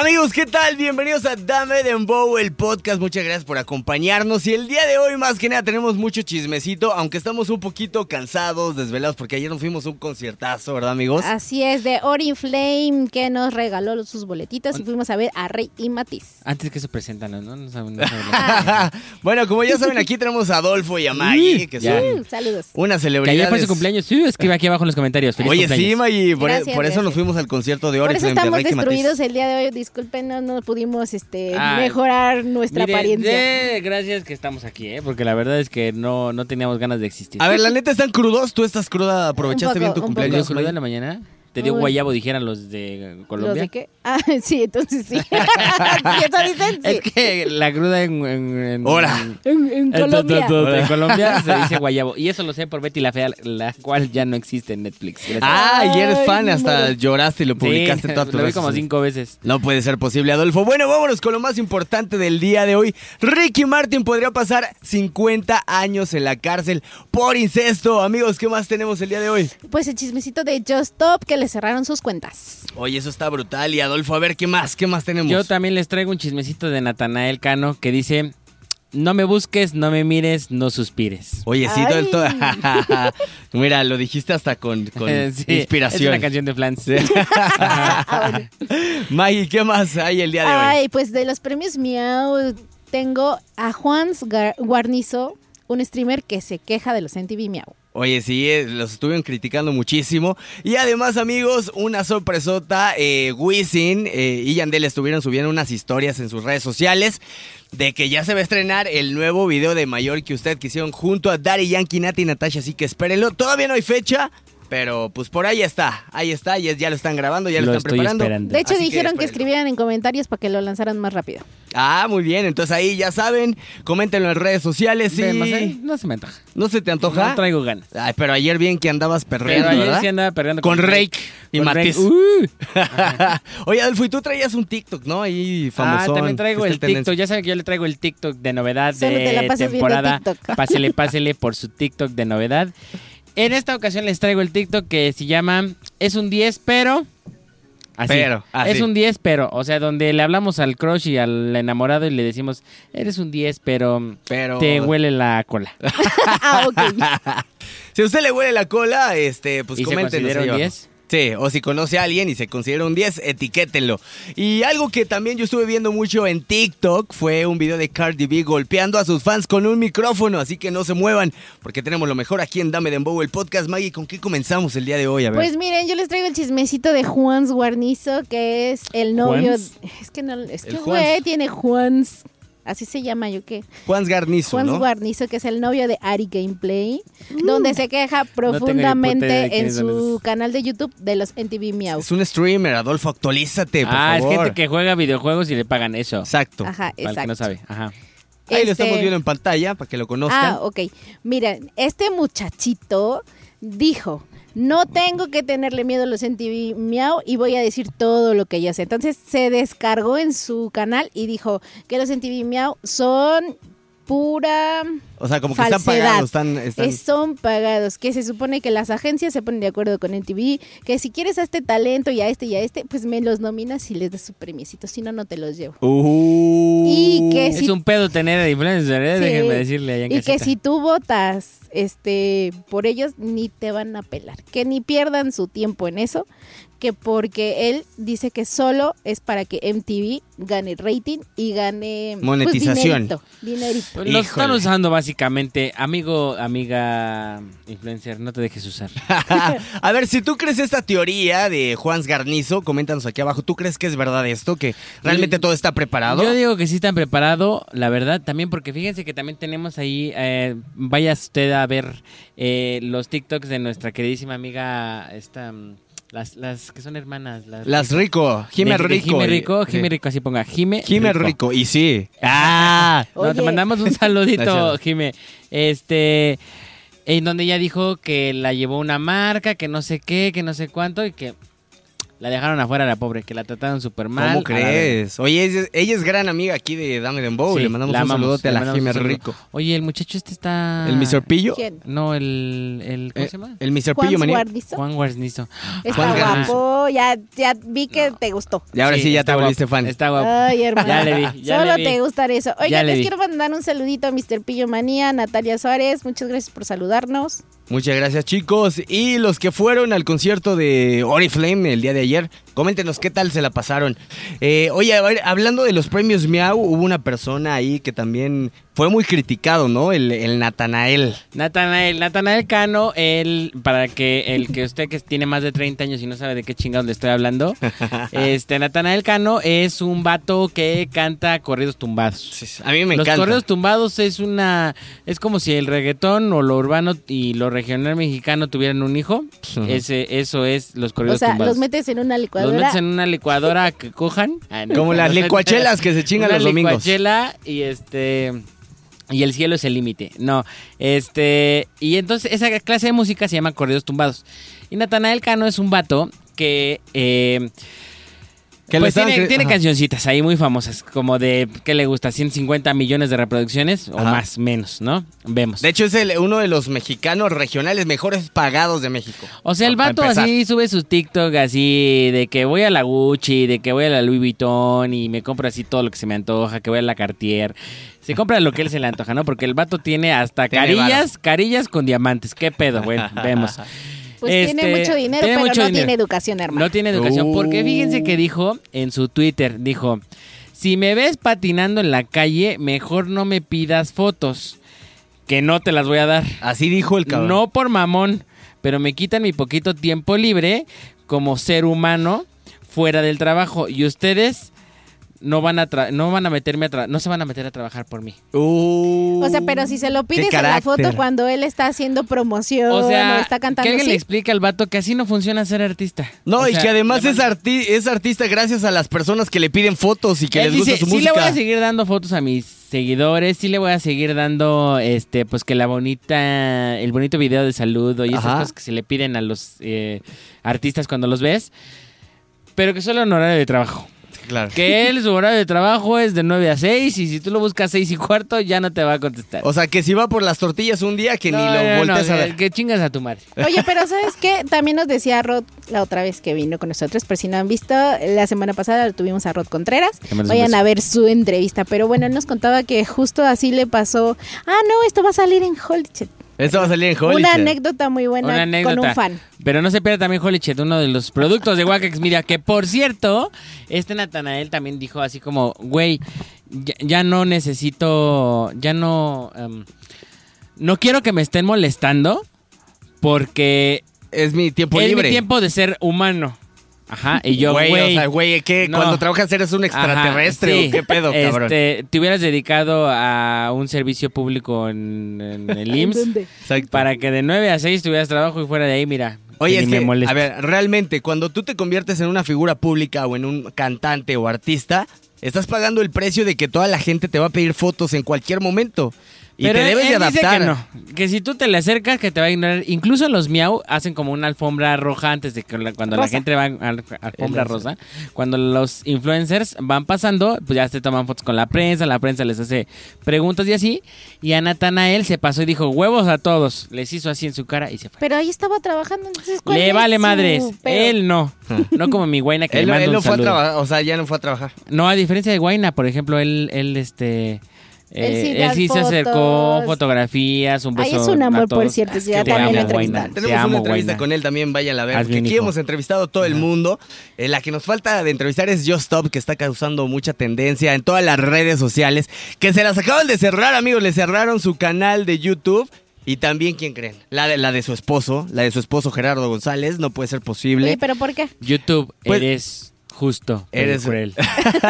Amigos, ¿qué tal? Bienvenidos a Dame Dembow, el podcast. Muchas gracias por acompañarnos. Y el día de hoy, más que nada, tenemos mucho chismecito, aunque estamos un poquito cansados, desvelados, porque ayer nos fuimos a un conciertazo, ¿verdad, amigos? Así es, de Oriflame, que nos regaló sus boletitos y fuimos a ver a Rey y Matiz. Antes que se presentan, ¿no? No saben- no saben- bueno, como ya saben, aquí tenemos a Adolfo y a Maggie, que son Uh, saludos. unas que ayer fue su cumpleaños. Sí, escribe aquí abajo en los comentarios. Feliz Oye, cumpleaños. sí, Maggie, por, Gracias, por eso nos fuimos al concierto de Por eso Oriflame de estamos destruidos el día de hoy. Disculpen, no, no pudimos este, Ay. mejorar nuestra Mire, apariencia. de- gracias que estamos aquí, ¿eh? Porque la verdad es que no, no teníamos ganas de existir. A ver, la neta, ¿están crudos? ¿Tú estás cruda? ¿Aprovechaste Un bien poco, tu un ¿Te dio cumpleaños, cruda en la mañana? ¿Te dio Uy. guayabo, dijeran los de ¿Los Colombia? de qué? Ah, sí, entonces sí. sí, eso dicen, sí. Es que la cruda en... en, en- Ahora. En, en en- Colombia. en Colombia se dice guayabo. Y eso lo sé por Betty la Fea, la cual ya no existe en Netflix. Gracias. Ah, y eres fan, hasta lloraste y lo publicaste Sí, todas tus lo vi como cinco veces. No puede ser posible, Adolfo. Bueno, vámonos con lo más importante del día de hoy. Ricky Martin podría pasar 50 años en la cárcel por incesto. Amigos, ¿qué más tenemos el día de hoy? Pues el chismecito de Just Stop que le cerraron sus cuentas. Oye, eso está brutal. Y Adolfo, a ver, ¿qué más? ¿Qué más tenemos? Yo también les traigo un chismecito de Natanael Cano que dice: No me busques, no me mires, no suspires. Oye, sí, todo el todo. Mira, lo dijiste hasta con, con Sí, inspiración. Es una canción de Flans. Ah, bueno. Maggie, ¿qué más hay el día de hoy? Ay, pues de los premios Miau tengo a Juan Guarnizo, un streamer que se queja de los MTV Miau. Oye, sí, eh, los estuvieron criticando muchísimo. Y además, amigos, una sorpresota, eh, eh, y Yandel estuvieron subiendo unas historias en sus redes sociales de que ya se va a estrenar el nuevo video de Mayor que usted que hicieron junto a Daddy Yankee, Nati y Natasha, así que espérenlo. Todavía no hay fecha, pero pues por ahí está, ahí está, ya, ya lo están grabando, ya lo, Lo están estoy preparando. esperando. De hecho, Así dijeron que, escribieran en comentarios para que lo lanzaran más rápido. Ah, muy bien, entonces ahí ya saben, coméntenlo en redes sociales y... ahí, No se me antoja. ¿No se te antoja? No traigo ganas. Ay, pero ayer bien que andabas perreando, Pero ayer ¿verdad? sí andaba perreando Con Rake y Con Matiz. Rake. Uh. Oye, Adolfo, y tú traías un TikTok, ¿no? Ahí Ah, famosón. también traigo que el TikTok. Ya saben que yo le traigo el TikTok de novedad Solo te la de viendo temporada. TikTok. Pásele, pásele por su TikTok de novedad. En esta ocasión les traigo el TikTok que se llama Es un 10, pero. Así. Pero, así. Es un 10, pero. O sea, donde le hablamos al crush y al enamorado y le decimos, eres un 10, pero. Pero... Te huele la cola. ah, ok. Si a usted le huele la cola, este, pues ¿Y se coméntenos considera ahí un abajo. 10? Sí, o si conoce a alguien y se considera un 10, etiquétenlo. Y algo que también yo estuve viendo mucho en TikTok fue un video de Cardi B golpeando a sus fans con un micrófono, así que no se muevan, porque tenemos lo mejor aquí en Dame Dembow, el podcast. Maggie, ¿con qué comenzamos el día de hoy? A ver. Pues miren, yo les traigo el chismecito de Juan Guarnizo, que es el novio. ¿Juans? Es que no, es El que Juans. güey tiene Juans. Así se llama, ¿yo qué? Juan Garnizo, Juan ¿no? Guarnizo, que es el novio de Ari Gameplay, donde se queja profundamente en su canal de YouTube de los MTV Miau. Es un streamer, Adolfo, actualízate, por ah, favor. es gente que juega videojuegos y le pagan eso. Exacto. Ajá, Para el que no exacto. sabe. Ajá. Ahí lo Este- estamos viendo en pantalla para que lo conozcan. Ah, ok. Miren, este muchachito dijo, no tengo que tenerle miedo a los MTV Miau y voy a decir todo lo que yo sé. Entonces se descargó en su canal y dijo que los MTV Miau son pura o sea, como que están falsedad. pagados, están... son pagados, que se supone que las agencias se ponen de acuerdo con MTV, que si quieres a este talento y a este y a este, pues me los nominas y les das su premiecito, si no, no te los llevo. Uh. Y que Es un pedo tener a influencer, ¿eh? Sí. déjenme decirle allá en Y que si tú votas este por ellos ni te van a pelar, que ni pierdan su tiempo en eso, que porque él dice que solo es para que MTV gane rating y gane pues, Monetización. dinerito, dinerito. Pues Lo están usando básicamente. Amigo, amiga influencer, no te dejes usar. a ver, si tú crees esta teoría de Juan Garnizo, coméntanos aquí abajo. ¿Tú crees que es verdad esto? ¿Que realmente todo está preparado? Yo digo que sí están preparados, la verdad, también porque fíjense que también tenemos ahí, eh, vaya usted a ver eh, los TikToks de nuestra queridísima amiga, esta, mm, las, las que son hermanas. Las, Las Rico, Jime de- de Rico. Jime Rico, Sí. Jime Rico, así ponga, Jime Jime Rico, y sí. Ah, No, te mandamos un saludito. Jime. Este, en donde ella dijo que la llevó una marca, que no sé qué, que no sé cuánto y que La dejaron afuera la pobre, que la trataron súper mal. ¿Cómo crees? Oye, ella es, ella es gran amiga aquí de Dame Dembow. Sí, Le mandamos la un amamos, saludote a la Jiménez. Rico. Oye, el muchacho este está... ¿El Mr. Pillo? ¿Quién? No, el... el ¿Cómo Eh, se llama? ¿El Mr. Juan Pillo, manía? Guarnizo. Juan Guarnizo. Está Juan guapo, ya, ya vi que te gustó. Y ahora sí, ya te está volviste fan. Está guapo. Ay, hermano. Ya le vi, ya Solo le vi. te gusta eso. Oigan, le les vi. quiero mandar un saludito a Mr. Pillo Manía, Natalia Suárez. Muchas gracias por saludarnos. Muchas gracias, chicos. Y los que fueron al concierto de Oriflame el día de ayer, coméntenos qué tal se la pasaron. Eh, oye, a ver, hablando de los premios Miau, hubo una persona ahí que también fue muy criticado, ¿no? El, el Natanael. Natanael, Natanael Cano, él, para que el que usted que tiene más de 30 años y no sabe de qué chingados le estoy hablando, este Natanael Cano es un vato que canta corridos tumbados. A mí me Los encanta. corridos tumbados es una es como si el reggaetón o lo urbano y lo regional mexicano tuvieran un hijo. Ese eso es los O corridos sea, tumbados. los metes en una Los licuadora. metes en una licuadora que cojan. Ah, no. Como las Los licuachelas que se chingan los domingos. licuachela y este y el cielo es el límite. No, este y entonces esa clase de música se llama corridos tumbados. Y Natanael Cano es un vato que eh, Que pues tiene, tiene cancioncitas ahí muy famosas, como de, ¿qué le gusta? 150 millones de reproducciones o más, menos, ¿no? Vemos. De hecho, es el- uno de los mexicanos regionales mejores pagados de México. O sea, el vato así sube sus TikTok así de que voy a la Gucci, de que voy a la Louis Vuitton y me compro así todo lo que se me antoja, que voy a la Cartier. Se compra lo que él se le antoja, ¿no? Porque el vato tiene hasta Tiene carillas, carillas con diamantes. ¿Qué pedo? Bueno, vemos. Pues tiene Este, mucho dinero, tiene pero mucho no dinero. tiene educación, hermano. No tiene educación. Porque fíjense que Uh. dijo en su Twitter, dijo, si me ves patinando en la calle, mejor no me pidas fotos, que no te las voy a dar. Así dijo el cabrón. No por mamón, pero me quitan mi poquito tiempo libre como ser humano fuera del trabajo. Y ustedes no van a tra- no van a meterme a tra- no se van a meter a trabajar por mí. Uh, O sea, pero si se lo pides en la foto cuando él está haciendo promoción O sea, está que cantando alguien le explique al vato que así no funciona ser artista. No, O y sea, que además es, van- arti- es artista gracias a las personas que le piden fotos y que Él les gusta dice, su sí le voy música. a seguir dando fotos a mis seguidores, sí le voy a seguir dando, este, pues que la bonita, el bonito video de saludo y esas cosas que se le piden a los eh, artistas cuando los ves, pero que solo en horario de trabajo. Claro. Que él, su horario de trabajo es de 9 a 6 y si tú lo buscas 6 y cuarto ya no te va a contestar. O sea, que si va por las tortillas un día, que No, ni lo no, no, voltees a ver. Que chingas a tu madre. Oye, pero ¿sabes qué? También nos decía Rod la otra vez que vino con nosotros, por si no han visto, la semana pasada tuvimos a Rod Contreras. Vayan a ver su entrevista. Pero bueno, él nos contaba que justo así le pasó. Ah, no, esto va a salir en Holychet. Esto va a salir en Hollywood. Una anécdota muy buena Una anécdota. con un fan. Pero no se pierda también Holy Shit, uno de los productos de Wacax Media. Que por cierto, este Natanael también dijo así como, güey, ya, ya no necesito, ya no, em, no quiero que me estén molestando porque Es mi tiempo es libre. mi tiempo de ser humano. Ajá, y yo, güey, güey. o sea, güey, ¿qué? no. Cuando trabajas eres un extraterrestre Ajá, sí. qué pedo, cabrón. Este, te hubieras dedicado a un servicio público en, en el IMSS para que de 9 a 6 tuvieras trabajo y fuera de ahí, mira. Oye, que es me que, a ver, realmente, cuando tú te conviertes en una figura pública o en un cantante o artista, estás pagando el precio de que toda la gente te va a pedir fotos en cualquier momento. Y Pero te debes él de dice adaptar. que no, que si tú te le acercas que te va a ignorar. Incluso los miau hacen como una alfombra roja antes de que la- cuando la gente va a al- alfombra El- rosa. Cuando los influencers van pasando, pues ya se toman fotos con la prensa, la prensa les hace preguntas y así. Y a Natanael se pasó y dijo, huevos a todos. Les hizo así en su cara y se fue. Pero ahí estaba trabajando, entonces ¿cuál Le es vale su madres. pedo? Él no. No como mi guaina que Él, le manda él un no fue a saludo. trabajar, o sea, ya no fue a trabajar. No, a diferencia de Guaina, por ejemplo, él, él este... Él sí eh, él sí se acercó, fotografías, un beso Ay, es un a amor, por cierto, ya Te también lo amo. Te Tenemos amo, una entrevista con él también, vayan a ver. Porque aquí hijo. hemos entrevistado a todo el mundo. Eh, la que nos falta de entrevistar es Just Stop, que está causando mucha tendencia en todas las redes sociales. Que se las acaban de cerrar, amigos. Le cerraron su canal de YouTube. Y también, ¿quién creen? La de, la de su esposo, la de su esposo Gerardo González. No puede ser posible. Oye, ¿pero por qué? YouTube, Pues- eres justo, Eres cruel.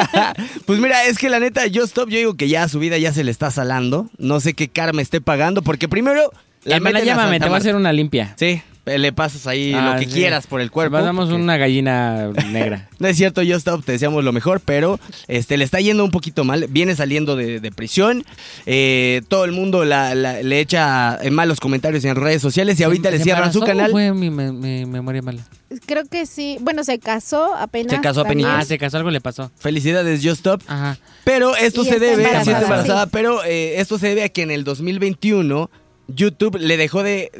pues mira, es que la neta, Just Stop, yo digo que ya su vida ya se le está salando. No sé qué karma esté pagando, porque primero. Hermana, meten a llámame, Santa te voy a hacer una limpia. Sí, Le pasas ahí Ah, lo que sí. quieras por el cuerpo. Pasamos porque- una gallina negra. No es cierto, Just Stop, te deseamos lo mejor, pero este le está yendo un poquito mal. Viene saliendo de, de prisión. eh, todo el mundo la- la- le echa en malos comentarios en redes sociales y ahorita le ¿Se cierran su canal. Fue mi, me- mi memoria mala. Creo que sí. Bueno, se casó apenas. Se casó apenitas. Ah, se casó, algo le pasó. Felicidades, Just Stop. Ajá. Pero esto Y se debe, embarazada. sí está embarazada, Sí. pero eh, esto se debe a que en el 2021 YouTube le dejó de,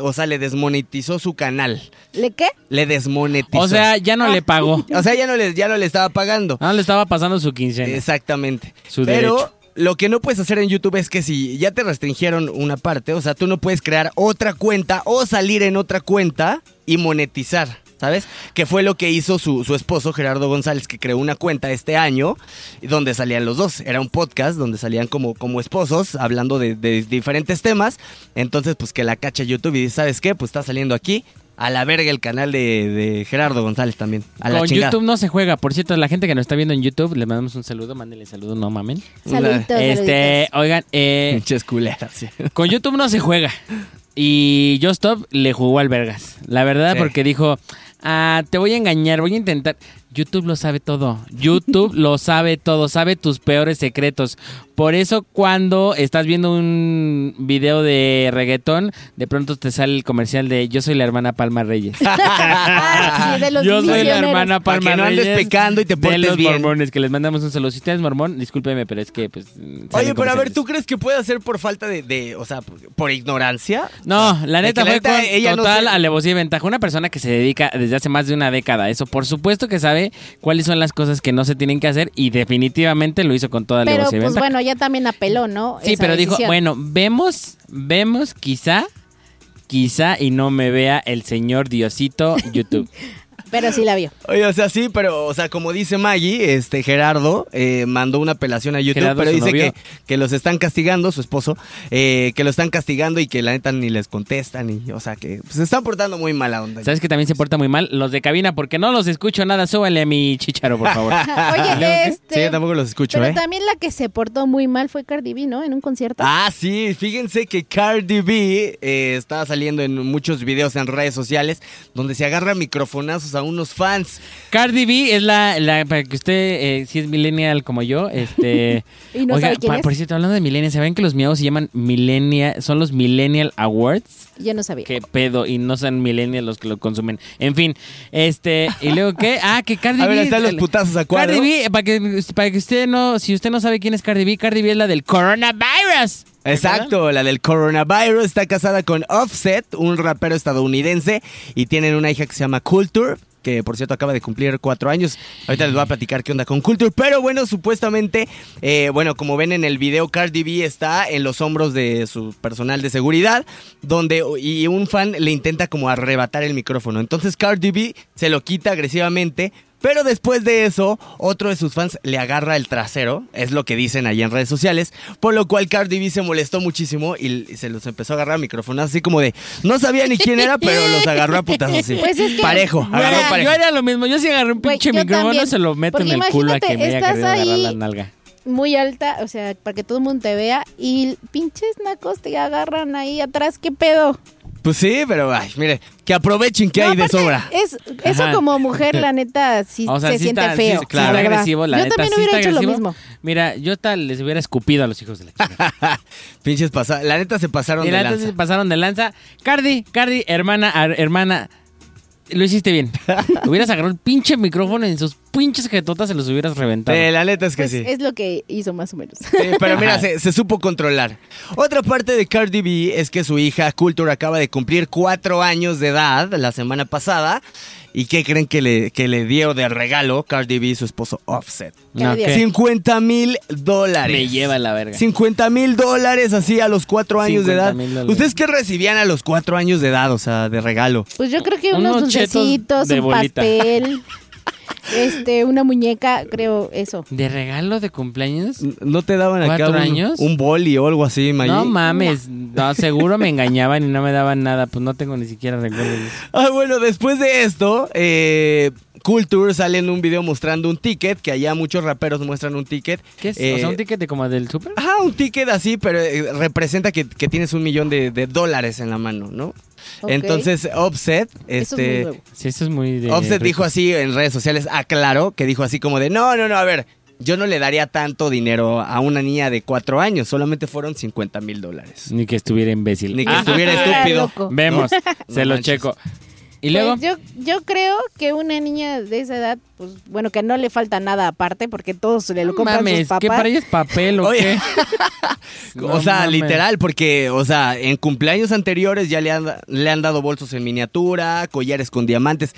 o sea, le desmonetizó su canal. ¿Le qué? Le desmonetizó. O sea, ya no le pagó. o sea, ya no le, ya no le estaba pagando. No le estaba pasando su quincena. Exactamente. Su Pero derecho. lo que no puedes hacer en YouTube es que si ya te restringieron una parte, o sea, tú no puedes crear otra cuenta o salir en otra cuenta y monetizar. ¿Sabes? Que fue lo que hizo su, su esposo Gerardo González, que creó una cuenta este año donde salían los dos. Era un podcast donde salían como, como esposos hablando de, de diferentes temas. Entonces, pues que la cacha YouTube y dice, ¿sabes qué? Pues está saliendo aquí. A la verga el canal de, de Gerardo González también. A la Con chingada. YouTube no se juega. Por cierto, la gente que nos está viendo en YouTube, le mandamos un saludo. Mándenle saludo, no mamen. Saluditos, Este, saluditos. oigan, eh, Pinches culeras, sí. con YouTube no se juega. Y Just Stop le jugó al Vergas. La verdad, Sí. porque dijo, ah, te voy a engañar, voy a intentar. YouTube lo sabe todo. YouTube lo sabe todo, sabe tus peores secretos. Por eso cuando estás viendo un video de reggaetón, de pronto te sale el comercial de Yo soy la hermana Palma Reyes. Ah, sí, de los Yo soy la hermana Para Palma que no andes Reyes pecando y te de portes los bien. mormones, que les mandamos un saludo. Si usted es mormón, discúlpeme, pero es que pues... Oye, pero a ver. ¿tú crees que puede ser por falta de, de- o sea, por ignorancia? No, la De neta la fue neta, con ella no total se- alevosía y ventaja. Una persona que se dedica desde hace más de una década a eso, por supuesto que sabe cuáles son las cosas que no se tienen que hacer y definitivamente lo hizo con toda Pero alevosía y pues ventaja. bueno, ya también apeló, ¿no? sí, Esa pero dijo, bueno, vemos, vemos, quizá, quizá y no me vea el señor Diosito YouTube. Pero sí la vio. Oye, o sea, sí, pero, o sea, como dice Maggie, este Gerardo eh, mandó una apelación a YouTube, Gerardo, pero dice que, que los están castigando, su esposo, eh, que lo están castigando y que la neta ni les contestan, y, o sea, que pues, se están portando muy mala onda. ¿Sabes que también se porta muy mal? Los de cabina, porque no los escucho nada. Súbanle a mi chicharo, por favor. Oye, este. Sí, yo tampoco los escucho, pero ¿eh? también la que se portó muy mal fue Cardi B, ¿no? En un concierto. Ah, sí, fíjense que Cardi B eh, está saliendo en muchos videos en redes sociales donde se agarra microfonazos a unos fans. Cardi B es la, la- para que usted, eh, si es millennial como yo, este... Y no sabe quién pa- es. por cierto, hablando de millennial, ¿saben que los miados se llaman millennial, son los millennial awards? Yo no sabía. Qué pedo, y no son millennials los que lo consumen. En fin, este, ¿y luego qué? Ah, que Cardi A B... ver, están los putazos a cuadro. Cardi B, para que, para que usted no, si usted no sabe quién es Cardi B, Cardi B es la del coronavirus. Exacto, la del coronavirus está casada con Offset, un rapero estadounidense, y tienen una hija que se llama Culture, que por cierto acaba de cumplir cuatro años. Ahorita les voy a platicar qué onda con Culture, pero bueno, supuestamente, eh, bueno, como ven en el video, Cardi B está en los hombros de su personal de seguridad, donde y un fan le intenta como arrebatar el micrófono. Entonces Cardi B se lo quita agresivamente. Pero después de eso, otro de sus fans le agarra el trasero, es lo que dicen ahí en redes sociales, por lo cual Cardi B se molestó muchísimo y se los empezó a agarrar a micrófonos así como de, no sabía ni quién era, pero los agarró a putazos así. Pues es que- parejo, Yo agarró parejo. yo haría lo mismo, yo si agarré un pinche micrófono, también. se lo meto en el culo a que me haya querido agarrar ahí- la nalga. Muy alta, o sea, para que todo el mundo te vea. Y pinches nacos te agarran ahí atrás. ¿Qué pedo? Pues sí, pero ay, mire, que aprovechen que No, hay de sobra. Es, eso Ajá. como mujer, la neta, sí O sea, se sí siente está, feo. sí, claro, la agresivo, la Yo neta, también sí hubiera hecho agresivo. lo mismo. Mira, yo tal les hubiera escupido a los hijos de la chica. Pinches pasaron, la neta se pasaron Y de la neta lanza. se pasaron de lanza. Cardi, Cardi, hermana, ar- hermana, lo hiciste bien. hubieras agarrado el pinche micrófono en sus pinches jetotas se los hubieras reventado. Sí, la neta es que Pues sí. Es lo que hizo más o menos. Sí, pero mira, se, se supo controlar. Otra parte de Cardi B es que su hija Culture acaba de cumplir cuatro años de edad la semana pasada. ¿Y qué creen que le, que le dio de regalo Cardi B y su esposo Offset? ¿Qué No? ¿qué? 50 mil dólares. Me lleva la verga. 50 mil dólares así a los cuatro años de edad. 50,000 dólares. ¿Ustedes qué recibían a los cuatro años de edad, o sea, de regalo? Pues yo creo que Unos unos dulcecitos, de un bolita. pastel, este, una muñeca, creo eso. ¿De regalo de cumpleaños? ¿No te daban acá ¿Cuatro un, años? un boli o algo así, Mayí? No mames, no, seguro me engañaban y no me daban nada, pues no tengo ni siquiera recuerdo. Ah, bueno, después de esto, eh, Culture sale en un video mostrando un ticket, que allá muchos raperos muestran un ticket. ¿Qué es? Eh, o sea, un ticket de como del súper. Ajá, un ticket así, pero eh, representa que, que tienes un millón de, de dólares en la mano, ¿no? Entonces, Offset, Eso es muy este. Sí, eso es muy de. Offset rico. dijo así en redes sociales, aclaró que dijo así como de, no, no, no, a ver, yo no le daría tanto dinero a una niña de cuatro años, solamente fueron 50 mil dólares. Ni que estuviera imbécil. Ni que Ah, estuviera Ah, estúpido. Vemos, No se lo manches. checo. Y luego. Pues yo, yo creo que una niña de esa edad, pues bueno, que no le falta nada aparte porque todos le lo compran mames, sus papás. ¿qué para ella es papel o Oye. qué? o sea, mames. literal, porque, o sea, en cumpleaños anteriores ya le han, le han dado bolsos en miniatura, collares con diamantes.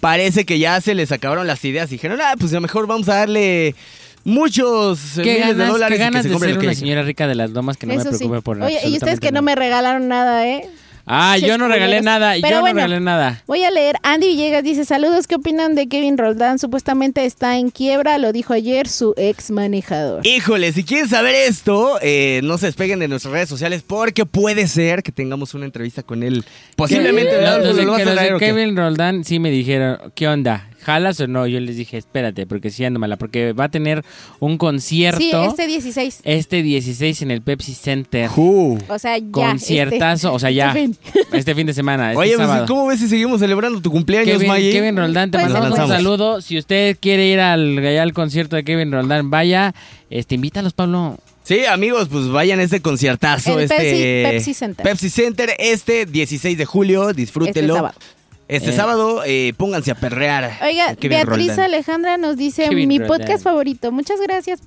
Parece que ya se les acabaron las ideas y dijeron, ah, pues a lo mejor vamos a darle muchos ¿Qué miles de dólares qué y que se de ser una señora rica de las lomas que no me Eso sí. preocupe por Oye, y ustedes que no me regalaron nada, ¿eh? Ah, yo no regalé culeros. nada, Pero yo bueno. no regalé nada. Voy a leer. Andy Villegas dice, saludos, ¿qué opinan de Kevin Roldán? Supuestamente está en quiebra, lo dijo ayer su ex manejador. Híjole, si quieren saber esto, eh, no se despeguen de nuestras redes sociales porque puede ser que tengamos una entrevista con él. Posiblemente. Que- ¿no? los, ¿Lo de- vas que a los de traer o qué? Kevin Roldán sí me dijeron, ¿qué onda? ¿Jalas o no? Yo les dije, espérate, porque sí ando mala, porque va a tener un concierto Sí, este 16. este 16 en el Pepsi Center. O sea, ya. Conciertazo, este- o sea, ya. este fin. Este fin de semana. este Oye, pues, sábado. ¿cómo ves si seguimos celebrando tu cumpleaños, Kevin? Kevin Roldán, te Pues, mandamos un saludo. Si usted quiere ir al, allá al concierto de Kevin Roldán, vaya, este, invítalos, Pablo. Sí, amigos, pues vayan a este conciertazo. El este Pepsi- Pepsi Center. Pepsi Center, este 16 de julio, disfrútelo. Este sábado. Este Eh. sábado, eh, pónganse a perrear. Oiga, Kevin Beatriz Roldán. Alejandra nos dice Kevin mi Roldán. podcast favorito. Muchas gracias.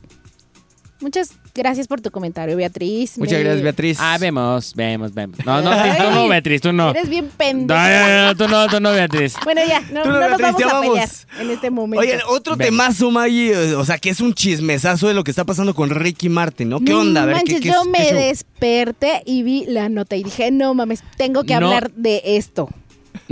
Muchas gracias por tu comentario, Beatriz. Muchas Me- gracias, Beatriz. Ah, vemos, vemos, vemos. No, no, Ay, tú no, Beatriz, tú no. Eres bien No, pendejo. no, no, tú no, tú no, Beatriz. Bueno, ya, no, Tú no, no nos Beatriz, vamos ya a vamos. pelear en este momento. Oye, otro Ven. temazo, Maggie, eh, o sea, que es un chismesazo de lo que está pasando con Ricky Martin, ¿no? ¿Qué No onda? A ver, ¿qué, manches, qué, yo qué me desperté y vi la nota y dije, no mames, tengo que No. hablar de esto.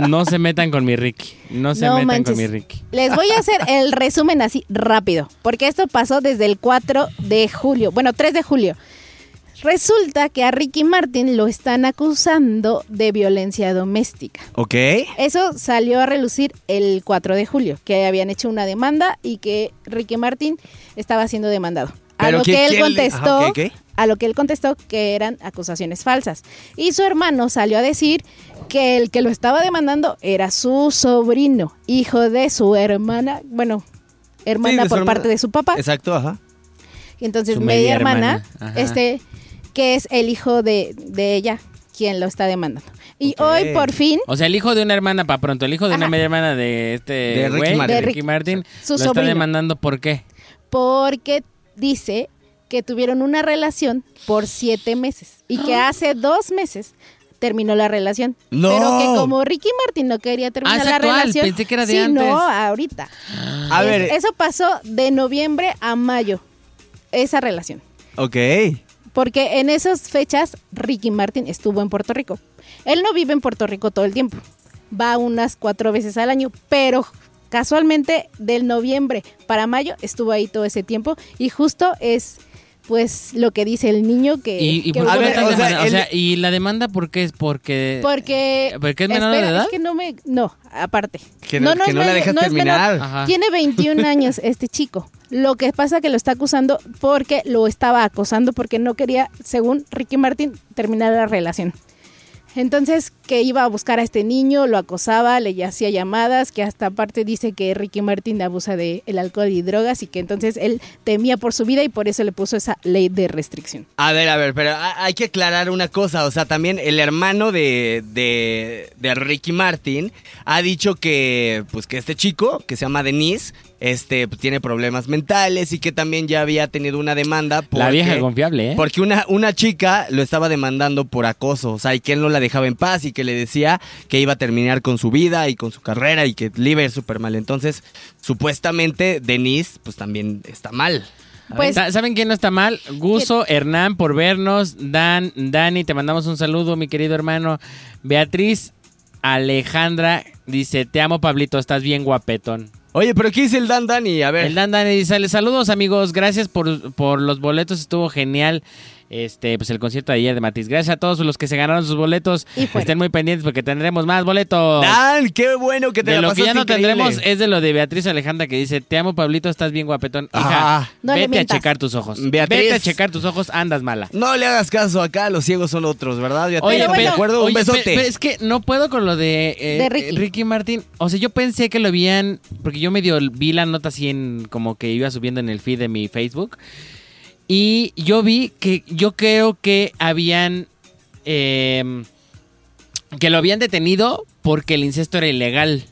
No se metan con mi Ricky. No se No metan manches. con mi Ricky. Les voy a hacer el resumen así rápido, porque esto pasó desde el 4 de julio, bueno, 3 de julio. Resulta que a Ricky Martin lo están acusando de violencia doméstica. Ok. Eso salió a relucir el 4 de julio, que habían hecho una demanda y que Ricky Martin estaba siendo demandado. A Pero lo ¿qué- que él le- contestó, Ajá. A lo que él contestó que eran acusaciones falsas. Y su hermano salió a decir que el que lo estaba demandando era su sobrino, hijo de su hermana, bueno, hermana por hermana. parte de su papá. Exacto, ajá. Y entonces Su media, media hermana, este, que es el hijo de, de ella, quien lo está demandando. Y hoy por fin O sea, el hijo de una hermana, para pronto, el hijo de una media hermana de este De Ricky güey, Martin. de De Ricky Rick- Martin, su lo está demandando, ¿por qué? porque dice que tuvieron una relación por siete meses y que hace dos meses terminó la relación. ¡No! Pero que como Ricky Martin no quería terminar Ah, la actual, relación. pensé que era de sí, antes. ahorita. A Es- ver, Eso pasó de noviembre a mayo, esa relación. ok. Porque en esas fechas Ricky Martin estuvo en Puerto Rico. Él no vive en Puerto Rico todo el tiempo. Va unas cuatro veces al año, pero casualmente del noviembre para mayo estuvo ahí todo ese tiempo y justo es pues lo que dice el niño que, ¿Y, y que por hubo qué lo A ver, están o sea, demandando? O él- sea, ¿y la demanda por qué es? Porque... porque ¿Porque es menor de edad? es que no me no, aparte. Que no- que es no la dejas no terminar. Tiene 21 años este chico. Lo que pasa que lo está acusando porque lo estaba acosando porque no quería, según Ricky Martin, terminar la relación. Entonces, que iba a buscar a este niño, lo acosaba, le hacía llamadas, que hasta aparte dice que Ricky Martin abusa del el alcohol y drogas y que entonces él temía por su vida y por eso le puso esa ley de restricción. A ver, a ver, pero ha- hay que aclarar una cosa. O sea, también el hermano de, de, de Ricky Martin ha dicho que, pues, que este chico, que se llama Denise, este, pues, tiene problemas mentales y que también ya había tenido una demanda. Porque, La vieja confiable, ¿eh? Porque una, una chica lo estaba demandando por acoso. O sea, y que él no la dejaba en paz y que le decía que iba a terminar con su vida y con su carrera y que le iba a ir súper mal. Entonces, supuestamente, Denise, pues también está mal. Pues Sa- ¿Saben quién no está mal? Guso, Hernán, por vernos. Dan, Dani, te mandamos un saludo, mi querido hermano. Beatriz Alejandra dice, te amo, Pablito, estás bien guapetón. Oye, pero ¿qué dice el Dan Dani? A ver. El Dan Dani dice, saludos amigos, gracias por, por los boletos, estuvo genial. Este, pues el concierto de ayer de Matiz. Gracias a todos los que se ganaron sus boletos. Estén muy pendientes porque tendremos más boletos. Dan, qué bueno que te de la lo que ya no increíble. tendremos es de lo de Beatriz Alejandra que dice, te amo Pablito, estás bien guapetón. Hija, Ah. No vete a checar tus ojos. Beatriz. Vete a checar tus ojos, andas mala. No le hagas caso acá, los ciegos son otros, ¿verdad? Ya Oye, de acuerdo, un besote. es que no puedo con lo de, eh, De Ricky. eh, Ricky Martin. O sea, yo pensé que lo habían, porque yo medio vi la nota así en, como que iba subiendo en el feed de mi Facebook. Y yo vi que, yo creo que habían, eh, que lo habían detenido porque el incesto era ilegal.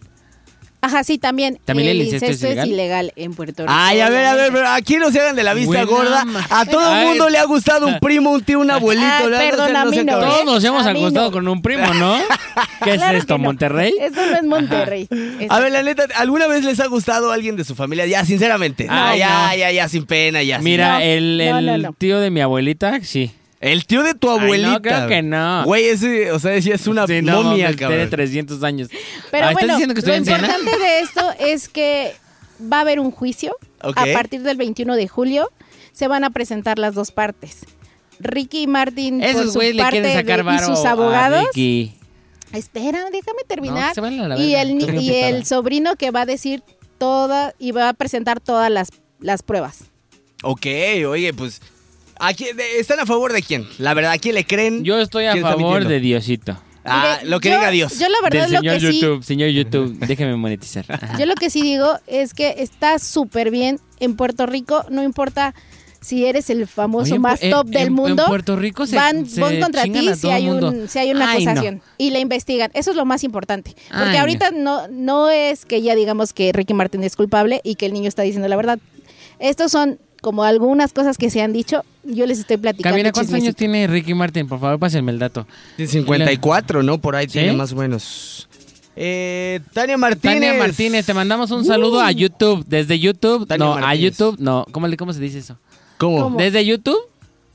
Ajá, sí, también. ¿También el el incesto es incesto es ilegal? ilegal en Puerto Rico. Ay, a ver, a ver, aquí no se hagan de la vista Buena gorda. A todo el mundo le ha gustado un primo, un tío, un abuelito. Ay, perdón, a mí no. Todos nos hemos A acostado no. con un primo, ¿no? ¿Qué es Claro esto, que no. Monterrey? Eso no es Monterrey. Es- A ver, la neta, ¿alguna vez les ha gustado alguien de su familia? Ya, sinceramente. No, Ah, ya, no. ya, ya, sin pena, ya. Mira, el, no, el no, no. tío de mi abuelita, sí. El tío de tu Ay, no, abuelita. creo que no. Güey, ese, o sea, sí es una Sí, no, momia, tiene cabrón. 300 años. Pero Ah, ¿Estás bueno, diciendo que lo estoy anciana? importante de esto es que va a haber un juicio a partir del 21 de julio. Se van a presentar las dos partes. Ricky y Martin por Esos su güeyes le parte quieren sacar de- y sus a abogados. Ricky. Espera, déjame terminar. y el, y el sobrino que va a decir toda y va a presentar todas las, las pruebas. Ok, oye, pues. ¿A quién- de- ¿Están a favor de quién? La verdad, ¿a quién le creen? Yo estoy a ¿Quién está favor de Diosito. Ah, Mire, lo que yo- diga Dios. Yo la verdad Del lo señor que sí, YouTube, señor YouTube, déjeme monetizar. Yo lo que sí digo es que está súper bien en Puerto Rico, no importa si eres el famoso Oye, más Pu- top del en- mundo. En Puerto Rico se, van, se van contra ti si hay, mundo. un, si hay una Ay, no. acusación y la investigan. Eso es lo más importante. Porque Ay, no. ahorita no. no es que ya digamos que Ricky Martin es culpable y que el niño está diciendo la verdad. Estos son como algunas cosas que se han dicho. Yo les estoy platicando. Camila, ¿cuántos años tiene Ricky Martin? Por favor, pásenme el dato. 54, ¿no? Por ahí ¿Sí? tiene más o menos. Eh, Tania Martínez. Tania Martínez, te mandamos un saludo a YouTube. Desde YouTube, Tania no, a. YouTube, no. ¿Cómo, le, ¿Cómo se dice eso? ¿Cómo? ¿Cómo? ¿Desde YouTube?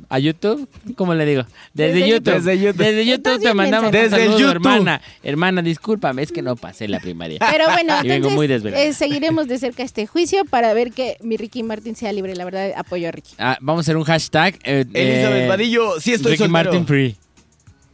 ¿A YouTube? ¿Cómo le digo? Desde, Desde YouTube. YouTube. Desde YouTube. Desde YouTube Estás te mandamos. Desde saludo, YouTube. hermana. Hermana, discúlpame, es que no pasé la primaria. Pero bueno, Y vengo entonces muy eh, seguiremos de cerca este juicio para ver que mi Ricky Martin sea libre. La verdad, apoyo a Ricky. Ah, vamos a hacer un hashtag. eh, Elizabeth eh, Vadillo, sí estoy Ricky soltero. Martin Free.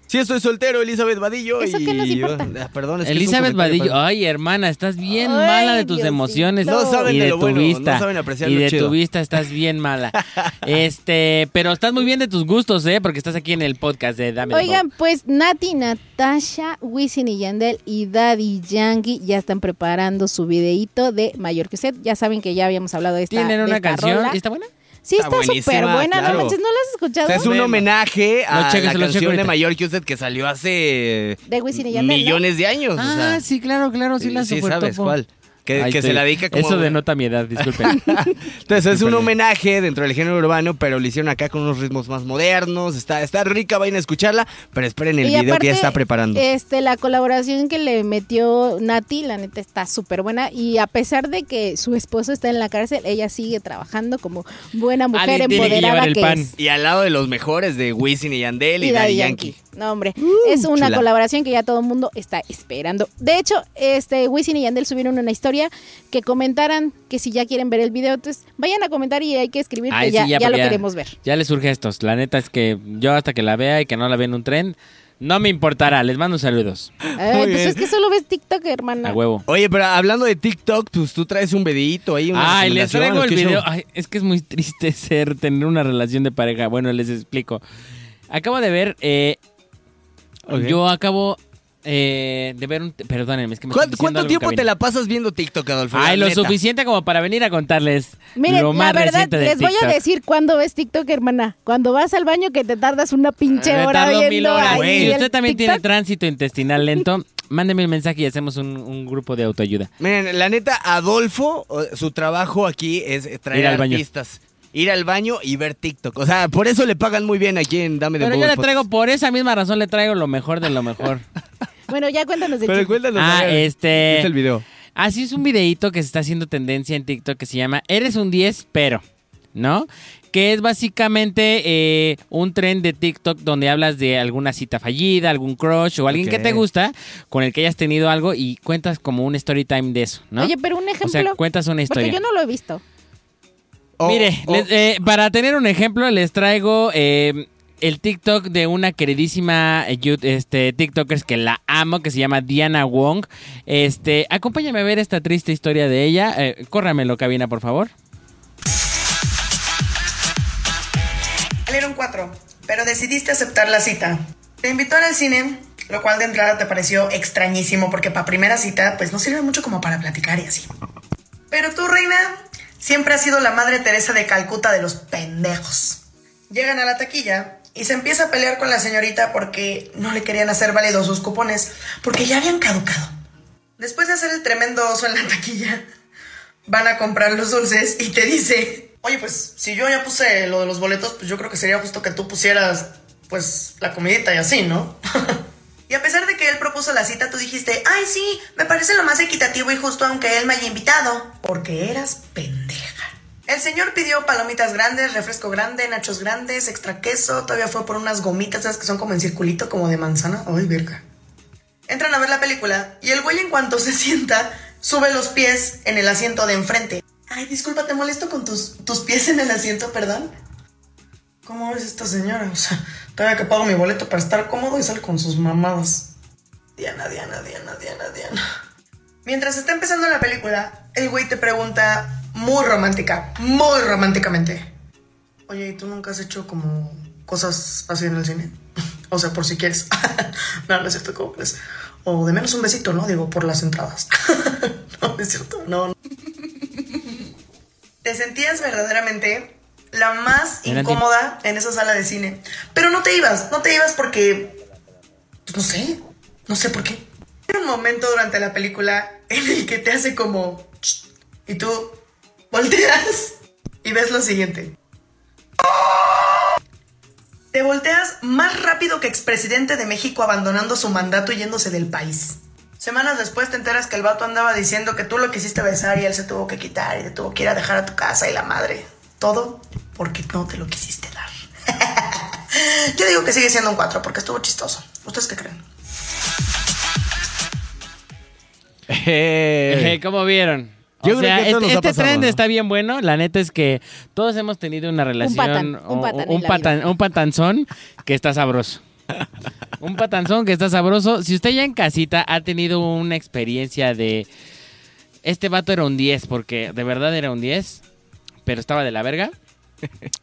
Sí estoy soltero, Elizabeth Vadillo. ¿Eso y... qué nos importa? Ah, perdón, es que Elizabeth comentario Vadillo, para- ay hermana, estás bien Ay, mala de tus emociones No saben y de de, lo tu bueno, no vista saben apreciar y lo de chido. tu vista estás bien mala. este, pero estás muy bien de tus gustos, eh, porque estás aquí en el podcast de Dame Oigan, pues Nati, Natasha, Wisin y Yandel y Daddy Yankee ya están preparando su videíto de Mayor que usted. Ya saben que ya habíamos hablado de esta Tienen una esta canción, rola. ¿y está buena? Sí, Está súper buena, claro. no manches, ¿no la has O escuchado? sea, es un homenaje a Lo cheques, la canción de ahorita. Mayor que usted que salió hace De Wisin y Yandel, ¿no? millones de años. o Ah, sea, sí, claro, claro, sí la sí sabes topo. cuál. Que, Ay, que se la dedica como... Eso denota mi edad, disculpen. Entonces es un homenaje dentro del género urbano, pero lo hicieron acá con unos ritmos más modernos. Está, está rica, vayan a escucharla, pero esperen el Y video que ya está preparando. Este, la colaboración que le metió Nati, la neta está súper buena. Y a pesar de que su esposo está en la cárcel, ella sigue trabajando como buena mujer Alguien tiene que empoderada que pan. es. Y al lado de los mejores de Wisin y Yandel y, Y Daddy Yankee. Yankee. No, hombre. es una chula. colaboración que ya todo el mundo está esperando. De hecho, este Wisin y Yandel subieron una historia que comentaran que si ya quieren ver el video, entonces vayan a comentar y hay que escribir Ay, que ya, sí, ya lo queremos ver. Ya les surge estos. La neta es que yo hasta que la vea y que no la vea en un tren, no me importará. Les mando saludos. Ay, pues bien. es que solo ves TikTok, hermana. A huevo. Oye, pero hablando de TikTok, pues tú traes un videíto ahí. Una Ay, les traigo ¿o el video. Ay, es que es muy triste ser, tener una relación de pareja. Bueno, les explico. Acabo de ver, eh, yo acabo eh, de ver un... Perdónenme, es que me ¿Cuánto, cuánto tiempo te la pasas viendo TikTok, Adolfo? Ay, La lo neta. suficiente como para venir a contarles Miren, lo la más verdad, reciente de les voy a decir cuándo ves TikTok, hermana. Cuando vas al baño que te tardas una pinche Me hora viendo mil horas. ahí Güey, el usted también tiene tránsito intestinal lento. Mándeme un mensaje y hacemos un, un grupo de autoayuda. Miren, la neta, Adolfo, su trabajo aquí es traer Ir al baño. artistas. Ir al baño y ver TikTok. O sea, por eso le pagan muy bien aquí en Dame de Pero yo le traigo, por esa misma razón, le traigo lo mejor de lo mejor. Bueno, ya cuéntanos de Pero cuéntanos. Ah, ver, este- Es el video. Así es un videíto que se está haciendo tendencia en TikTok que se llama Eres un 10, pero, ¿no? Que es básicamente eh, un tren de TikTok donde hablas de alguna cita fallida, algún crush o alguien que te gusta, con el que hayas tenido algo y cuentas como un story time de eso, ¿no? Oye, pero un o ejemplo. sea, cuentas una historia. porque yo no lo he visto. O- Mire, o- les- eh, para tener un ejemplo, les traigo eh, el TikTok de una queridísima eh, este, TikToker que la amo, que se llama Diana Wong. Este, acompáñame a ver esta triste historia de ella. Eh, córramelo, cabina, por favor. Salieron cuatro, pero decidiste aceptar la cita. Te invitó al cine, lo cual de entrada te pareció extrañísimo porque para primera cita pues no sirve mucho como para platicar y así. Pero tú, reina, siempre has sido la madre Teresa de Calcuta de los pendejos. Llegan a la taquilla y se empieza a pelear con la señorita porque no le querían hacer válidos sus cupones porque ya habían caducado. Después de hacer el tremendo oso en la taquilla, van a comprar los dulces y te dice, oye, pues si yo ya puse lo de los boletos, pues yo creo que sería justo que tú pusieras, pues, la comidita y así, ¿no? y a pesar de que él propuso la cita, tú dijiste, ay, sí, me parece lo más equitativo y justo aunque él me haya invitado, porque eras pendeja. El señor pidió palomitas grandes, refresco grande, nachos grandes, extra queso, todavía fue por unas gomitas, esas que son como en circulito, como de manzana. Ay, verga. Entran a ver la película y el güey en cuanto se sienta, sube los pies en el asiento de enfrente. Ay, disculpa, te molesto con tus, tus pies en el asiento, perdón. ¿Cómo ves esta señora? O sea, todavía que pago mi boleto para estar cómodo y sale con sus mamadas. Diana, Diana, Diana, Diana, Diana. Mientras está empezando la película, el güey te pregunta muy romántica, muy románticamente. Oye, ¿y tú nunca has hecho como cosas así en el cine? o sea, por si quieres. no, no es cierto, ¿cómo crees? O de menos un besito, ¿no? Digo, por las entradas. no, no es cierto, no. Te sentías verdaderamente la más incómoda en esa sala de cine. Pero no te ibas, no te ibas porque... pues, no sé, no sé por qué. Hay un momento durante la película en el que te hace como... Y tú volteas y ves lo siguiente. Te volteas más rápido que expresidente de México abandonando su mandato y yéndose del país. Semanas después te enteras que el vato andaba diciendo que tú lo quisiste besar y él se tuvo que quitar y te tuvo que ir a dejar a tu casa y la madre. Todo porque no te lo quisiste dar. Yo digo que sigue siendo un 4 porque estuvo chistoso. ¿Ustedes qué creen? Eh, ¿Cómo vieron? Yo o creo sea, que este, ha este pasado, trend ¿no? está bien bueno. La neta es que todos hemos tenido una relación. un patán un, patan- vida. un patanzón que está sabroso. un patanzón que está sabroso. Si usted ya en casita ha tenido una experiencia de. Este vato era un 10, porque de verdad era un 10, pero estaba de la verga.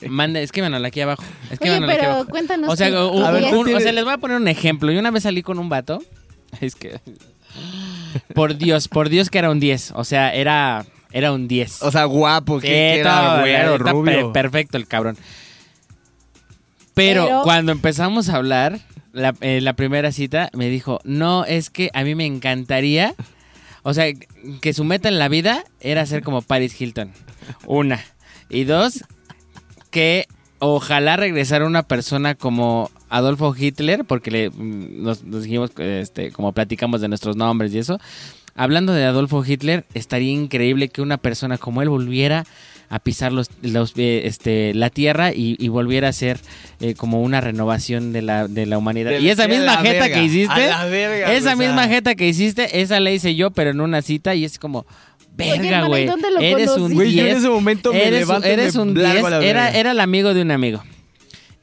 Escríbanlo aquí abajo. Oye, escríbanlo aquí pero abajo. cuéntanos. O sea, un- ver, un- un- o sea, les voy a poner un ejemplo. Yo una vez salí con un vato. Es que. Por Dios, por Dios que era un 10. O sea, era, era un 10. o sea, guapo, que, Sí, que era todo, güero, está rubio. per- perfecto el cabrón. Pero, Pero- cuando empezamos a hablar, la, eh, la primera cita me dijo, no, es que a mí me encantaría, o sea, que su meta en la vida era ser como Paris Hilton. Una. Y dos, que ojalá regresara una persona como Adolfo Hitler, porque le, mm, nos, nos dijimos, este, como platicamos de nuestros nombres y eso. Hablando de Adolfo Hitler, estaría increíble que una persona como él volviera a pisar los, los, eh, este, la tierra y, y volviera a ser eh, como una renovación de la, de la humanidad. De- y esa misma jeta verga, que hiciste, a la verga, esa misma jeta que hiciste, esa la hice yo, pero en una cita y es como... Verga, hermana, ¿y güey. dónde lo Eres un conociste? Güey, yo en 10. ese momento me eres, levanto un largo a 10. la Era, era el amigo de un amigo.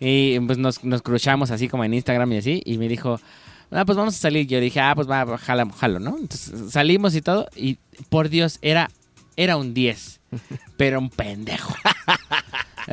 Y pues nos, nos cruchamos así como en Instagram y así. Y me dijo, ah, pues vamos a salir. Yo dije, ah, pues va, jala, jalo, ¿no? Entonces salimos y todo. Y por Dios, era, era un 10. Pero un pendejo.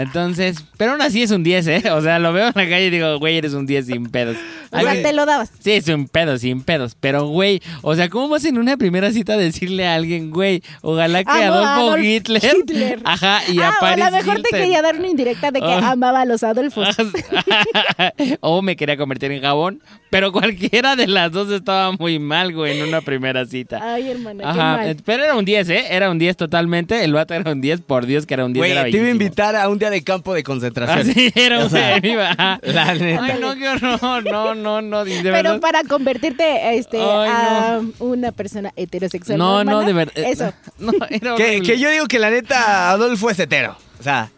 Entonces, pero aún así es un 10, ¿eh? O sea, lo veo en la calle y digo, güey, eres un 10 sin pedos. O sea, te lo dabas. Sí, sin pedos, sin pedos. Pero, güey, o sea, ¿cómo vas en una primera cita a decirle a alguien, güey, ojalá que Amo a Adolfo Adolf Hitler, Hitler. Ajá, y ah, a a lo mejor te quería dar una indirecta de que Ah. amaba a los Adolfos. o me quería convertir en jabón. Pero cualquiera de las dos estaba muy mal, güey, en una primera cita. Ay, hermana, qué Ajá, mal. eh, pero era un 10, ¿eh? Era un 10 totalmente. El vato era un 10, por Dios que era un 10. Güey, era te iba a invitar a un día de campo de concentración. Así era O un sea, iba, la neta. Ay, no, qué horror. No, no, no. De Pero verdad. para convertirte este, Ay, a una persona heterosexual. No, no, de verdad. Eso. No, era Que, que yo digo que la neta Adolfo es hetero. O sea,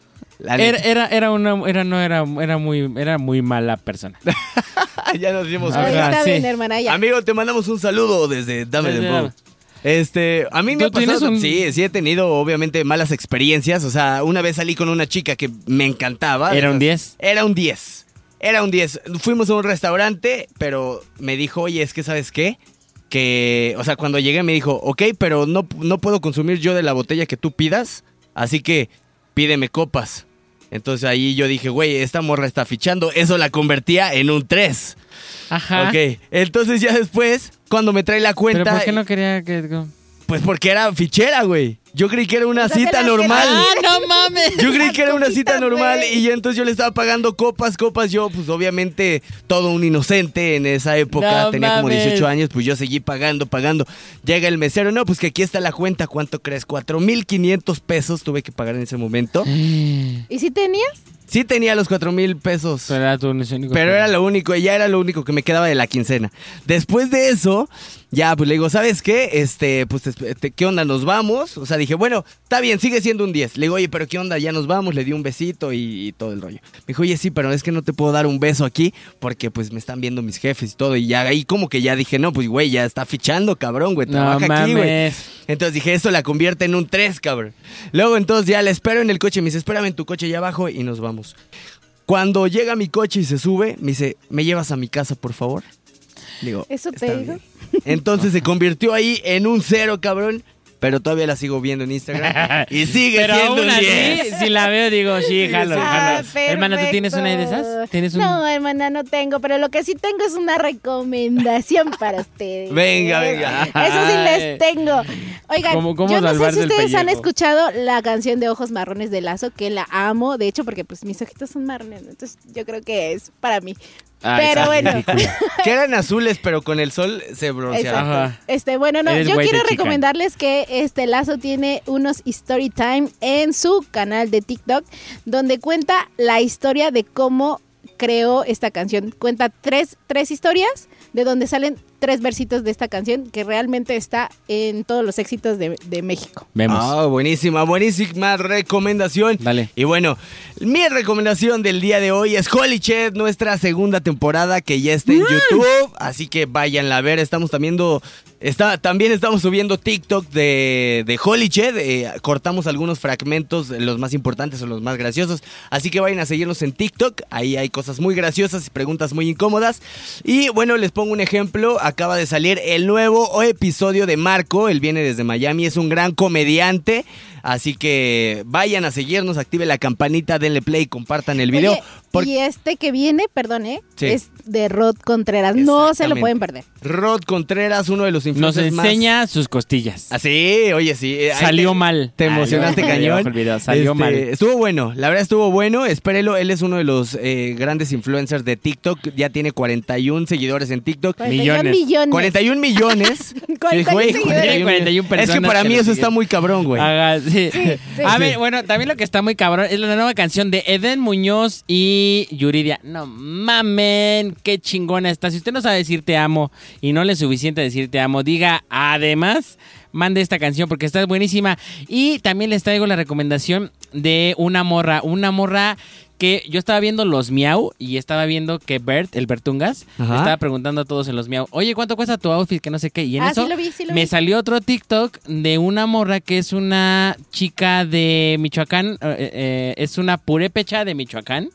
la Era, era, era una, era, no, era, era muy, era muy mala persona. ya nos dimos cuenta. está sí. bien, hermana, ya. Amigo, te mandamos un saludo desde Dame Desde de. Este, a mí me ¿Tú ha pasado, un- sí, sí he tenido obviamente malas experiencias, o sea, una vez salí con una chica que me encantaba. ¿Era un Esas- 10? Era un 10. Era un 10. Fuimos a un restaurante, pero me dijo, oye, es que ¿sabes qué? Que, o sea, cuando llegué me dijo, ok, pero no, no puedo consumir yo de la botella que tú pidas, así que pídeme copas. Entonces ahí yo dije, güey, esta morra está fichando. Eso la convertía en un 3. Ajá. Ok, entonces ya después, cuando me trae la ¿Pero cuenta, por qué no quería que...? Pues porque era fichera, güey. Yo creí que era una O sea, te cita normal. ¡Ah, no mames! Yo creí que era una cita normal y ya entonces yo le estaba pagando copas, copas. Yo, pues obviamente, todo un inocente en esa época, No tenía como mames. 18 años, pues yo seguí pagando, pagando. Llega el mesero, no, pues que aquí está la cuenta, ¿cuánto crees? 4.500 pesos tuve que pagar en ese momento. ¿Y si tenías? Sí tenía los 4.000 pesos. Pero era tu único Pero era lo único, ya era lo único que me quedaba de la quincena. Después de eso, ya pues le digo, ¿sabes qué? Este, pues, te- te- ¿qué onda? ¿Nos vamos? O sea, dije, bueno, está bien, sigue siendo un 10. Le digo, oye, pero ¿qué onda? Ya nos vamos, le di un besito y, y todo el rollo. Me dijo, oye, sí, pero es que no te puedo dar un beso aquí porque pues me están viendo mis jefes y todo. Y ya ahí como que ya dije, no, pues güey, ya está fichando, cabrón, güey, No trabaja aquí, güey. Entonces dije, esto la convierte en un 3, cabrón. Luego entonces ya le espero en el coche, me dice, espérame en tu coche allá abajo y nos vamos. Cuando llega mi coche y se sube, me dice, ¿me llevas a mi casa, por favor? Digo, ¿Eso te "Está dijo? bien". Entonces se convirtió ahí en un cero, cabrón. Pero todavía la sigo viendo en Instagram. y sigue Pero siendo aún un así, 10. si la veo, digo, sí, jalo, Ah, jalo. Hermana, ¿tú tienes una de esas? ¿Tienes un... No, hermana, no tengo, pero lo que sí tengo es una recomendación para ustedes. Venga, venga. Eso sí les tengo. Oigan, ¿Cómo- cómo yo no sé si ustedes han escuchado la canción de Ojos Marrones de Lazo, que la amo, de hecho, porque pues mis ojitos son marrones, entonces yo creo que es para mí. Ay, pero bueno. Que eran azules, pero con el sol se bronceaban. Este, bueno, no, Eres yo quiero recomendarles que este Lazo tiene unos story time en su canal de TikTok donde cuenta la historia de cómo creó esta canción. Cuenta tres, tres historias de donde salen tres versitos de esta canción que realmente está en todos los éxitos de, de México. Vemos. Ah, buenísima, buenísima recomendación. Dale. Y bueno, mi recomendación del día de hoy es Holy Chet, nuestra segunda temporada que ya está en YouTube. Así que váyanla a ver. Estamos también, está, también estamos subiendo TikTok de, de Holy Chet. Eh, cortamos algunos fragmentos, los más importantes o los más graciosos. Así que vayan a seguirnos en TikTok. Ahí hay cosas muy graciosas y preguntas muy incómodas. Y bueno, les pongo un ejemplo. Acaba de salir el nuevo episodio de Marco. Él viene desde Miami. Es un gran comediante. Así que vayan a seguirnos, active la campanita, denle play, compartan el video. Por- Y este que viene, perdón, ¿eh? Sí. es de Rod Contreras. No se lo pueden perder. Rod Contreras, uno de los Nos influencers más- enseña sus costillas. Ah, sí, oye, sí. eh, Salió te- mal. Te Ah, emocionaste no, cañón. video, Salió Este, mal. Estuvo bueno, la verdad estuvo bueno. Espérelo, él es uno de los eh, grandes influencers de TikTok. Ya tiene 41 seguidores en TikTok. 41 Millones. millones. 41 millones. 41 Güey. 41 Es que personas para que mí eso siguen. está muy cabrón, güey. Haga- sí. sí. A ver, bueno, también lo que está muy cabrón es la nueva canción de Eden Muñoz y Yuridia. No mamen, qué chingona está. Si usted no sabe decir te amo y no le es suficiente decir te amo, diga además, mande esta canción porque está buenísima. Y también les traigo la recomendación de una morra, una morra que yo estaba viendo los Miau y estaba viendo que Bert, el Bertungas, Ajá. estaba preguntando a todos en los Miau, oye, ¿cuánto cuesta tu outfit? Que no sé qué. Y en Ah, eso sí lo vi, sí lo me vi. salió otro TikTok de una morra que es una chica de Michoacán, eh, eh, es una purépecha de Michoacán,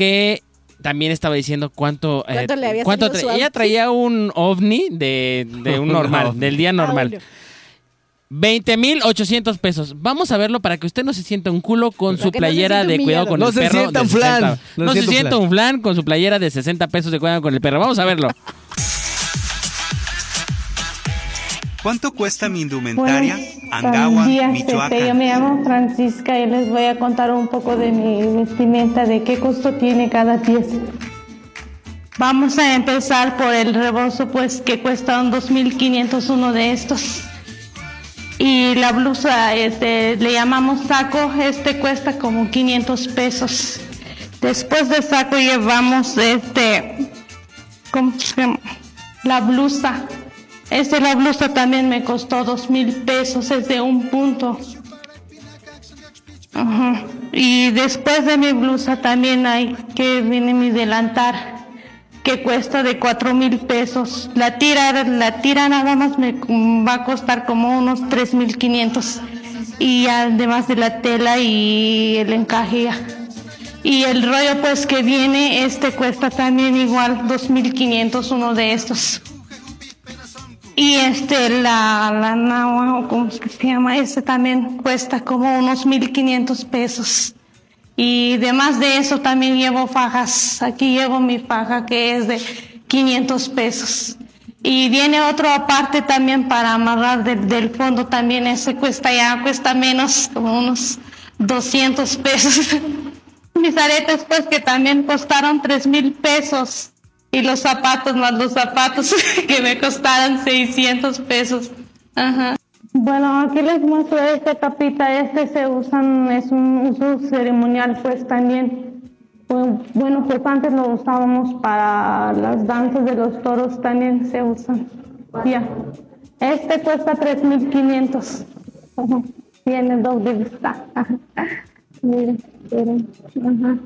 que también estaba diciendo cuánto... eh, ¿Cuánto le había cuánto tra- Ella traía un ovni de, de un normal, del día normal. Ah, bueno. 20 mil 800 pesos. Vamos a verlo para que usted no se sienta un culo con Para su no playera de cuidado con humillado. el No se perro. sienta de un flan. 60. No No, se se sienta un flan con su playera de 60 pesos de cuidado con el perro. Vamos a verlo. ¿Cuánto cuesta mi indumentaria? Angawa, Buenos este, yo Michoacán. me llamo Francisca y les voy a contar un poco de mi vestimenta, de qué costo tiene cada pieza. Vamos a empezar por el rebozo, pues que cuesta un 2.500 uno de estos. Y la blusa, este, le llamamos saco, este cuesta como 500 pesos. Después del saco llevamos este, ¿cómo se llama? La blusa. Este, la blusa también me costó dos mil pesos, es de un punto. Y después de mi blusa también hay que viene mi delantar, que cuesta de cuatro mil pesos. La tira, la tira nada más me va a costar como unos tres mil quinientos. Y además de la tela y el encaje. Y el rollo pues que viene, este cuesta también igual 2.500 uno de estos. Y este, la, la nahua, o que se llama, este también cuesta como unos 1.500 pesos. Y además de eso también llevo fajas. Aquí llevo mi faja que es de 500 pesos. Y viene otro aparte también para amarrar del, del fondo también. Ese cuesta ya, cuesta menos, como unos 200 pesos. Mis aretes pues que también costaron 3 mil pesos. Y los zapatos más los zapatos que me costaron 600 pesos. Ajá. Bueno, aquí les muestro esta tapita. Este se usan, es un uso ceremonial pues también. Pues, Bueno, pues antes lo usábamos para las danzas de los toros también se usan. Ya. Este cuesta 3.500. Ajá. Tiene doble vista. Miren, miren. Ajá.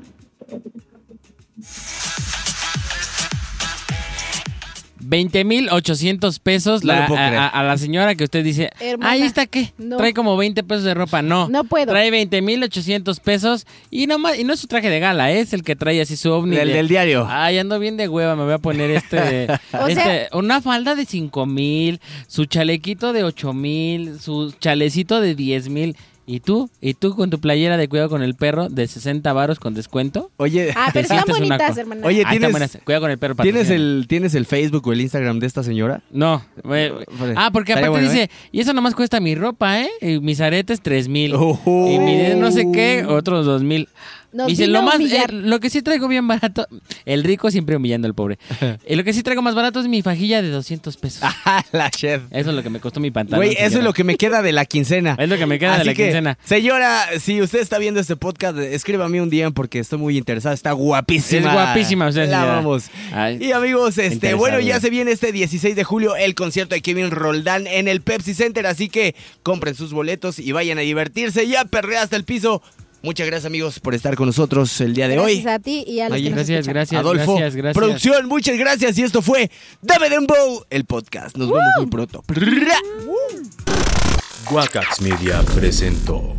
Veinte mil ochocientos pesos No la- a, la señora que usted dice, Hermana, ahí está qué, no. trae como 20 pesos de ropa, no. No puedo. Trae veinte mil ochocientos pesos y no, y no es su traje de gala, es el que trae así su ovni. Del- de- del diario. Ay, ando bien de hueva, me voy a poner este, O este sea- una falda de cinco mil, su chalequito de ocho mil, su chalecito de diez mil. ¿Y tú? ¿Y tú con tu playera de cuidado con el perro de 60 varos con descuento? Oye, Ah, pero están bonitas, hermana. Oye, Ah, ¿tienes- buenas. Cuidado con el perro. ¿tienes el, ¿tienes el Facebook o el Instagram de esta señora? No. eh. Ah, porque aparte bueno, dice, y eso nomás cuesta mi ropa, ¿eh? Y mis aretes, tres mil. Ojo. Y mi no sé qué, otros dos mil. Nos Dice, vino lo más, eh, lo que sí traigo bien barato, el rico siempre humillando al pobre. Eh, lo que sí traigo más barato es mi fajilla de 200 pesos. Ah, la chef. Eso es lo que me costó mi pantalón. Güey, eso es lo que me queda de la quincena. Es lo que me queda de la que, quincena. Señora, si usted está viendo este podcast, escríbame un día porque estoy muy interesada. Está guapísima. Es guapísima usted, La vamos. Ay, y amigos, este, bueno, ya se viene este 16 de julio el concierto de Kevin Roldán en el Pepsi Center, así que compren sus boletos y vayan a divertirse y a perrear hasta el piso. Muchas gracias, amigos, por estar con nosotros el día de hoy. Gracias a ti y a los que Gracias, gracias, Adolfo, gracias, gracias. producción, muchas gracias. Y esto fue Dame Dembow, el podcast. Nos vemos muy pronto. Guacax Media presentó